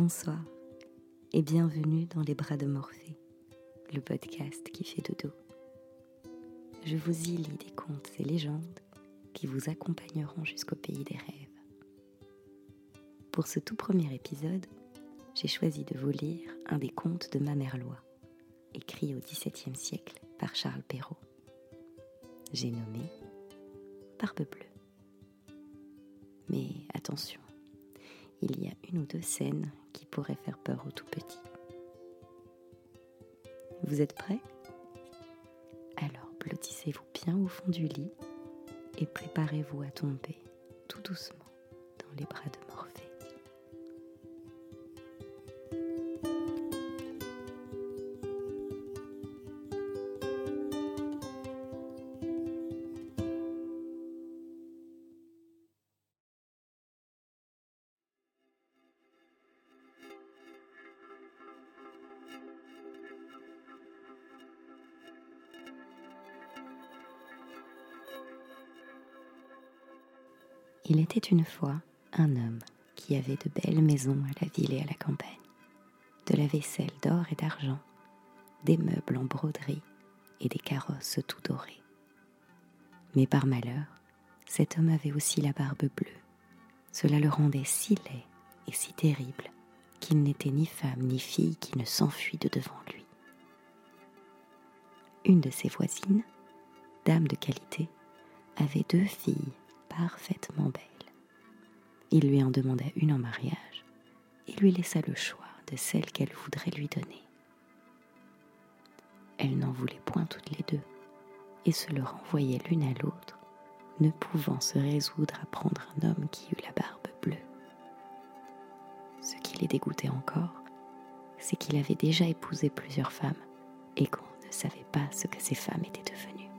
Bonsoir et bienvenue dans les bras de Morphée, le podcast qui fait dodo. Je vous y lis des contes et légendes qui vous accompagneront jusqu'au pays des rêves. Pour ce tout premier épisode, j'ai choisi de vous lire un des contes de Mamerlois, écrit au XVIIe siècle par Charles Perrault. J'ai nommé Barbe bleue. Mais attention, il y a une ou deux scènes faire peur aux tout petits. Vous êtes prêts? Alors blottissez-vous bien au fond du lit et préparez-vous à tomber tout doucement dans les bras de Il était une fois un homme qui avait de belles maisons à la ville et à la campagne, de la vaisselle d'or et d'argent, des meubles en broderie et des carrosses tout dorés. Mais par malheur, cet homme avait aussi la barbe bleue. Cela le rendait si laid et si terrible qu'il n'était ni femme ni fille qui ne s'enfuit de devant lui. Une de ses voisines, dame de qualité, avait deux filles parfaitement belle. Il lui en demanda une en mariage et lui laissa le choix de celle qu'elle voudrait lui donner. Elle n'en voulait point toutes les deux et se le renvoyait l'une à l'autre, ne pouvant se résoudre à prendre un homme qui eut la barbe bleue. Ce qui les dégoûtait encore, c'est qu'il avait déjà épousé plusieurs femmes et qu'on ne savait pas ce que ces femmes étaient devenues.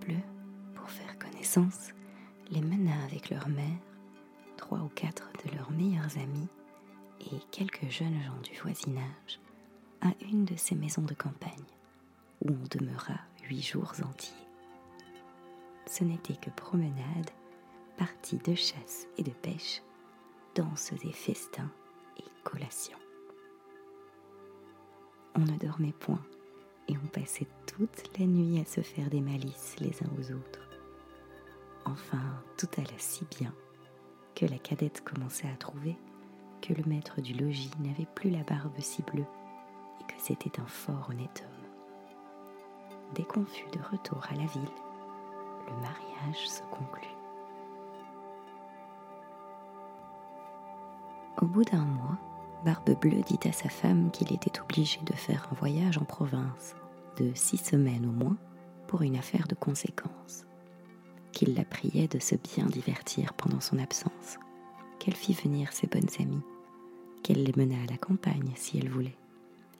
Bleu les mena avec leur mère, trois ou quatre de leurs meilleurs amis et quelques jeunes gens du voisinage à une de ces maisons de campagne, où on demeura huit jours entiers. Ce n'était que promenade, parties de chasse et de pêche, danses et festins et collations. On ne dormait point et on passait toute la nuit à se faire des malices les uns aux autres. Enfin, tout allait si bien que la cadette commençait à trouver que le maître du logis n'avait plus la barbe si bleue et que c'était un fort honnête homme. Dès qu'on fut de retour à la ville, le mariage se conclut. Au bout d'un mois, Barbe Bleue dit à sa femme qu'il était obligé de faire un voyage en province de six semaines au moins pour une affaire de conséquence qu'il la priait de se bien divertir pendant son absence, qu'elle fit venir ses bonnes amies, qu'elle les mena à la campagne si elle voulait,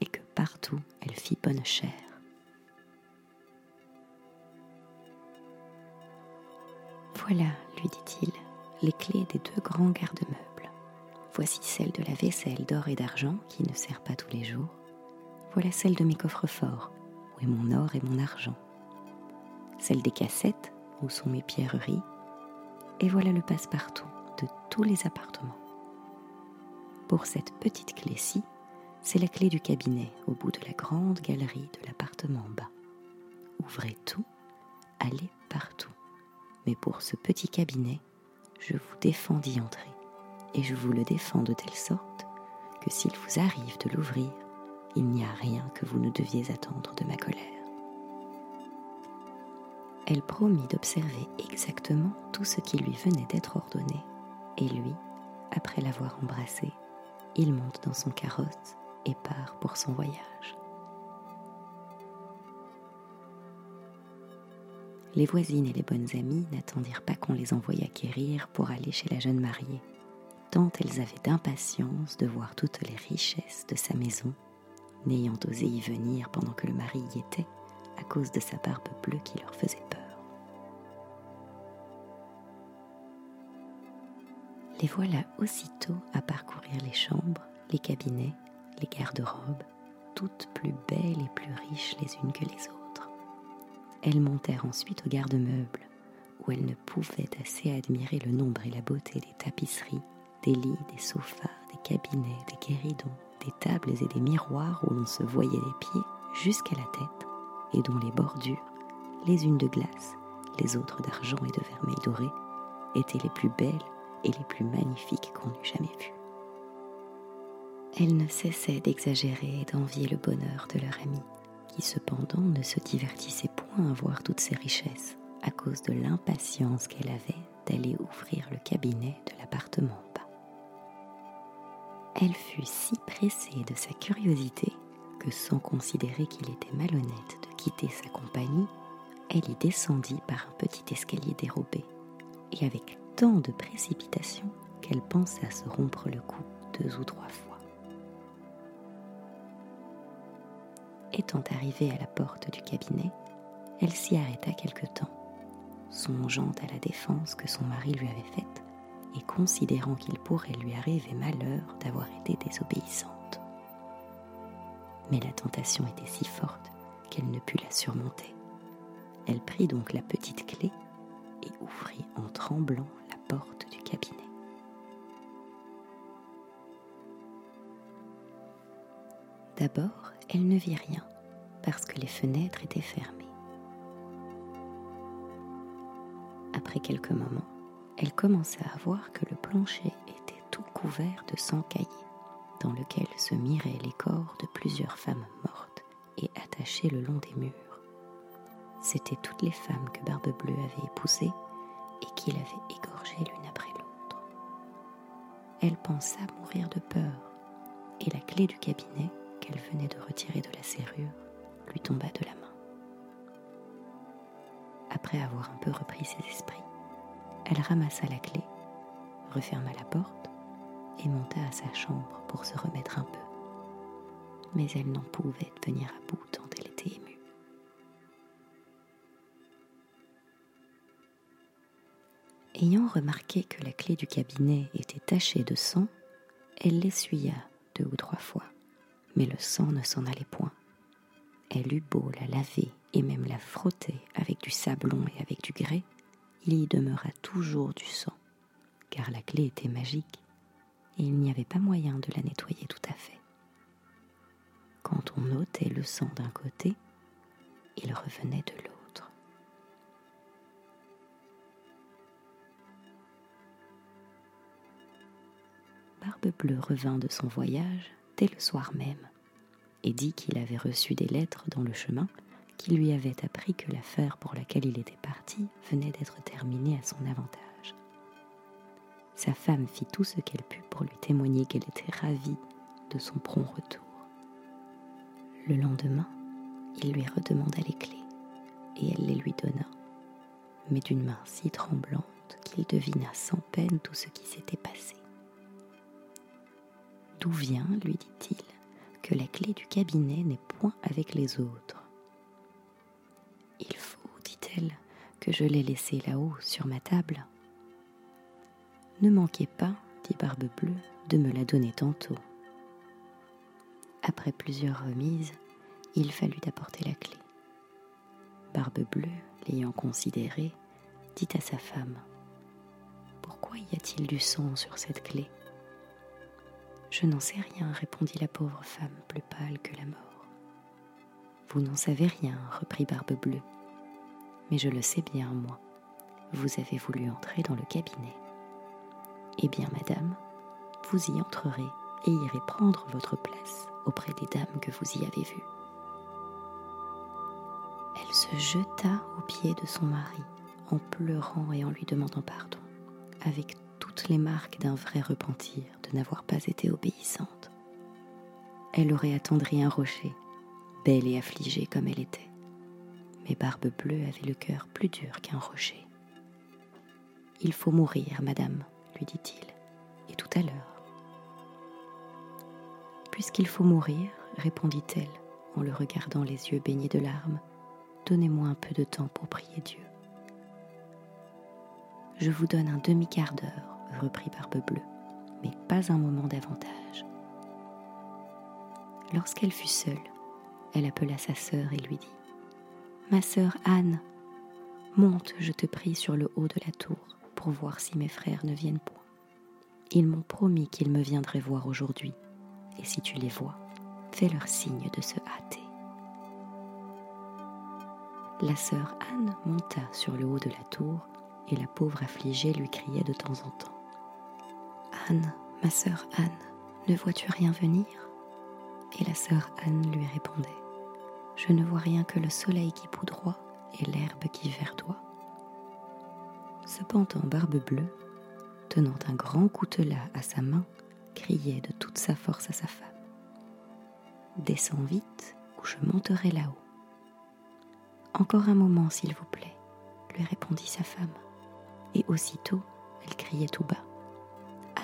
et que partout elle fit bonne chère. Voilà, lui dit-il, les clés des deux grands garde-meubles. Voici celle de la vaisselle d'or et d'argent qui ne sert pas tous les jours. Voilà celle de mes coffres forts, où est mon or et mon argent. Celle des cassettes où sont mes pierreries, et voilà le passe-partout de tous les appartements. Pour cette petite clé-ci, c'est la clé du cabinet au bout de la grande galerie de l'appartement bas. Ouvrez tout, allez partout. Mais pour ce petit cabinet, je vous défends d'y entrer, et je vous le défends de telle sorte que s'il vous arrive de l'ouvrir, il n'y a rien que vous ne deviez attendre de ma colère elle promit d'observer exactement tout ce qui lui venait d'être ordonné, et lui, après l'avoir embrassé, il monte dans son carrosse et part pour son voyage. Les voisines et les bonnes amies n'attendirent pas qu'on les envoyât quérir pour aller chez la jeune mariée, tant elles avaient d'impatience de voir toutes les richesses de sa maison, n'ayant osé y venir pendant que le mari y était à cause de sa barbe bleue qui leur faisait peur. Les voilà aussitôt à parcourir les chambres, les cabinets, les garde-robes, toutes plus belles et plus riches les unes que les autres. Elles montèrent ensuite au garde-meubles, où elles ne pouvaient assez admirer le nombre et la beauté des tapisseries, des lits, des sofas, des cabinets, des guéridons, des tables et des miroirs où l'on se voyait les pieds jusqu'à la tête et dont les bordures, les unes de glace, les autres d'argent et de vermeil doré, étaient les plus belles les plus magnifiques qu'on eût jamais vues. Elle ne cessait d'exagérer et d'envier le bonheur de leur amie, qui cependant ne se divertissait point à voir toutes ces richesses à cause de l'impatience qu'elle avait d'aller ouvrir le cabinet de l'appartement bas. Elle fut si pressée de sa curiosité que sans considérer qu'il était malhonnête de quitter sa compagnie, elle y descendit par un petit escalier dérobé, et avec tant de précipitation qu'elle pensa se rompre le cou deux ou trois fois. Étant arrivée à la porte du cabinet, elle s'y arrêta quelque temps, songeant à la défense que son mari lui avait faite et considérant qu'il pourrait lui arriver malheur d'avoir été désobéissante. Mais la tentation était si forte qu'elle ne put la surmonter. Elle prit donc la petite clé et ouvrit en tremblant la du cabinet. D'abord, elle ne vit rien parce que les fenêtres étaient fermées. Après quelques moments, elle commença à voir que le plancher était tout couvert de sang caillé, dans lequel se miraient les corps de plusieurs femmes mortes et attachées le long des murs. C'étaient toutes les femmes que Barbe Bleue avait épousées et qu'il avait l'une après l'autre. Elle pensa mourir de peur, et la clé du cabinet qu'elle venait de retirer de la serrure lui tomba de la main. Après avoir un peu repris ses esprits, elle ramassa la clé, referma la porte et monta à sa chambre pour se remettre un peu. Mais elle n'en pouvait venir à bout tant elle Ayant remarqué que la clé du cabinet était tachée de sang, elle l'essuya deux ou trois fois, mais le sang ne s'en allait point. Elle eut beau la laver et même la frotter avec du sablon et avec du grès, il y demeura toujours du sang, car la clé était magique et il n'y avait pas moyen de la nettoyer tout à fait. Quand on ôtait le sang d'un côté, il revenait de l'autre. Barbe Bleue revint de son voyage dès le soir même et dit qu'il avait reçu des lettres dans le chemin qui lui avaient appris que l'affaire pour laquelle il était parti venait d'être terminée à son avantage. Sa femme fit tout ce qu'elle put pour lui témoigner qu'elle était ravie de son prompt retour. Le lendemain, il lui redemanda les clés et elle les lui donna, mais d'une main si tremblante qu'il devina sans peine tout ce qui s'était passé. D'où vient, lui dit-il, que la clé du cabinet n'est point avec les autres? Il faut, dit-elle, que je l'ai laissée là-haut sur ma table. Ne manquez pas, dit Barbe Bleue, de me la donner tantôt. Après plusieurs remises, il fallut apporter la clé. Barbe Bleue, l'ayant considérée, dit à sa femme Pourquoi y a-t-il du sang sur cette clé? Je n'en sais rien, répondit la pauvre femme, plus pâle que la mort. Vous n'en savez rien, reprit Barbe Bleue. Mais je le sais bien, moi. Vous avez voulu entrer dans le cabinet. Eh bien, madame, vous y entrerez et irez prendre votre place auprès des dames que vous y avez vues. Elle se jeta aux pieds de son mari en pleurant et en lui demandant pardon, avec les marques d'un vrai repentir de n'avoir pas été obéissante. Elle aurait attendri un rocher, belle et affligée comme elle était. Mais Barbe Bleue avait le cœur plus dur qu'un rocher. Il faut mourir, madame, lui dit-il, et tout à l'heure. Puisqu'il faut mourir, répondit-elle en le regardant les yeux baignés de larmes, donnez-moi un peu de temps pour prier Dieu. Je vous donne un demi-quart d'heure, reprit Barbe Bleue, mais pas un moment davantage. Lorsqu'elle fut seule, elle appela sa sœur et lui dit Ma sœur Anne, monte, je te prie, sur le haut de la tour pour voir si mes frères ne viennent point. Ils m'ont promis qu'ils me viendraient voir aujourd'hui, et si tu les vois, fais leur signe de se hâter. La sœur Anne monta sur le haut de la tour, et la pauvre affligée lui criait de temps en temps. Ma sœur Anne, ne vois-tu rien venir? Et la sœur Anne lui répondait, Je ne vois rien que le soleil qui poudroie et l'herbe qui verdoie. Cependant Barbe Bleue, tenant un grand coutelas à sa main, criait de toute sa force à sa femme. Descends vite ou je monterai là-haut. Encore un moment, s'il vous plaît, lui répondit sa femme. Et aussitôt, elle criait tout bas.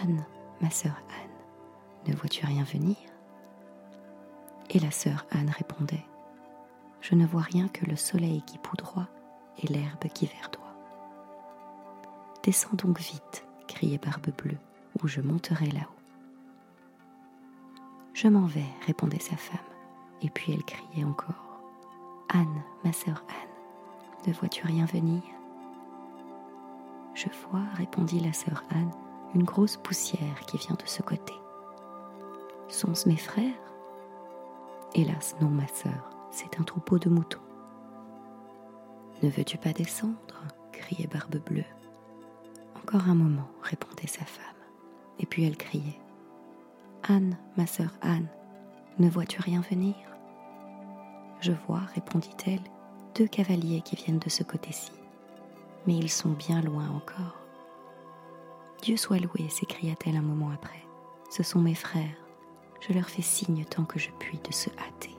Anne, ma sœur Anne, ne vois-tu rien venir? Et la sœur Anne répondait. Je ne vois rien que le soleil qui poudroie et l'herbe qui verdoie. Descends donc vite, criait Barbe Bleue, ou je monterai là-haut. Je m'en vais, répondait sa femme, et puis elle criait encore. Anne, ma sœur Anne, ne vois-tu rien venir? Je vois, répondit la sœur Anne, une grosse poussière qui vient de ce côté. Sont-ce mes frères? Hélas, non, ma sœur, c'est un troupeau de moutons. Ne veux-tu pas descendre? criait Barbe Bleue. Encore un moment, répondait sa femme. Et puis elle criait. Anne, ma sœur Anne, ne vois-tu rien venir? Je vois, répondit-elle, deux cavaliers qui viennent de ce côté-ci. Mais ils sont bien loin encore. Dieu soit loué, s'écria-t-elle un moment après. Ce sont mes frères. Je leur fais signe tant que je puis de se hâter.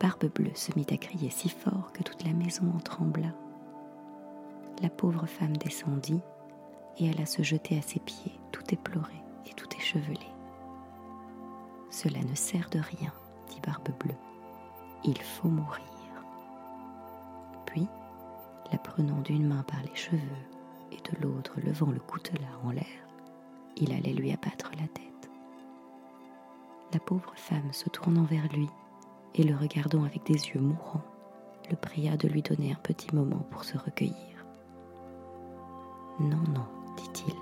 Barbe Bleue se mit à crier si fort que toute la maison en trembla la pauvre femme descendit et alla se jeter à ses pieds, tout éplorée et tout échevelée. Cela ne sert de rien, dit Barbe Bleue. Il faut mourir. Puis, la prenant d'une main par les cheveux et de l'autre levant le coutelas en l'air, il allait lui abattre la tête. La pauvre femme se tournant vers lui et le regardant avec des yeux mourants, le pria de lui donner un petit moment pour se recueillir. Non, non, dit-il,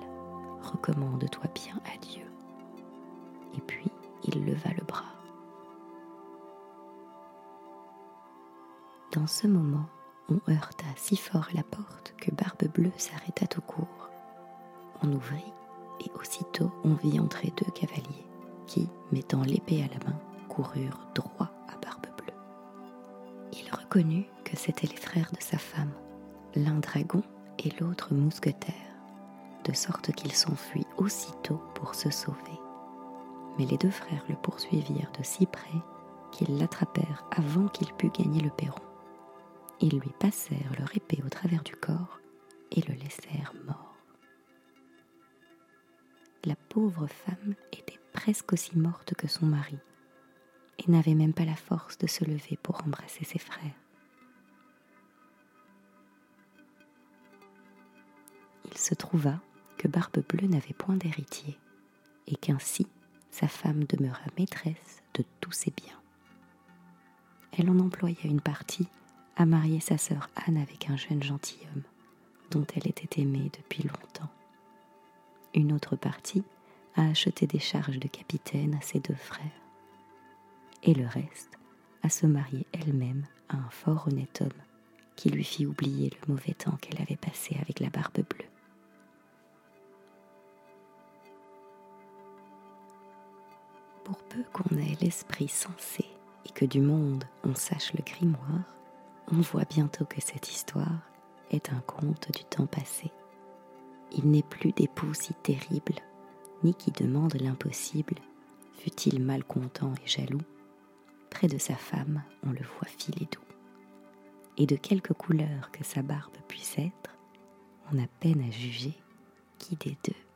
recommande-toi bien à Dieu. Et puis il leva le bras. Dans ce moment, on heurta si fort la porte que Barbe Bleue s'arrêta tout court. On ouvrit et aussitôt on vit entrer deux cavaliers qui, mettant l'épée à la main, coururent droit à Barbe Bleue. Il reconnut que c'étaient les frères de sa femme, l'un dragon et l'autre mousquetaire, de sorte qu'il s'enfuit aussitôt pour se sauver. Mais les deux frères le poursuivirent de si près qu'ils l'attrapèrent avant qu'il pût gagner le perron. Ils lui passèrent leur épée au travers du corps et le laissèrent mort. La pauvre femme était presque aussi morte que son mari et n'avait même pas la force de se lever pour embrasser ses frères. il se trouva que Barbe Bleue n'avait point d'héritier, et qu'ainsi sa femme demeura maîtresse de tous ses biens. Elle en employa une partie à marier sa sœur Anne avec un jeune gentilhomme, dont elle était aimée depuis longtemps. Une autre partie à acheter des charges de capitaine à ses deux frères, et le reste à se marier elle-même à un fort honnête homme qui lui fit oublier le mauvais temps qu'elle avait passé avec la barbe bleue. pour peu qu'on ait l'esprit sensé et que du monde on sache le grimoire, on voit bientôt que cette histoire est un conte du temps passé. Il n'est plus d'époux si terrible, ni qui demande l'impossible, fût-il malcontent et jaloux? Près de sa femme, on le voit filer doux. Et de quelque couleur que sa barbe puisse être, on a peine à juger qui des deux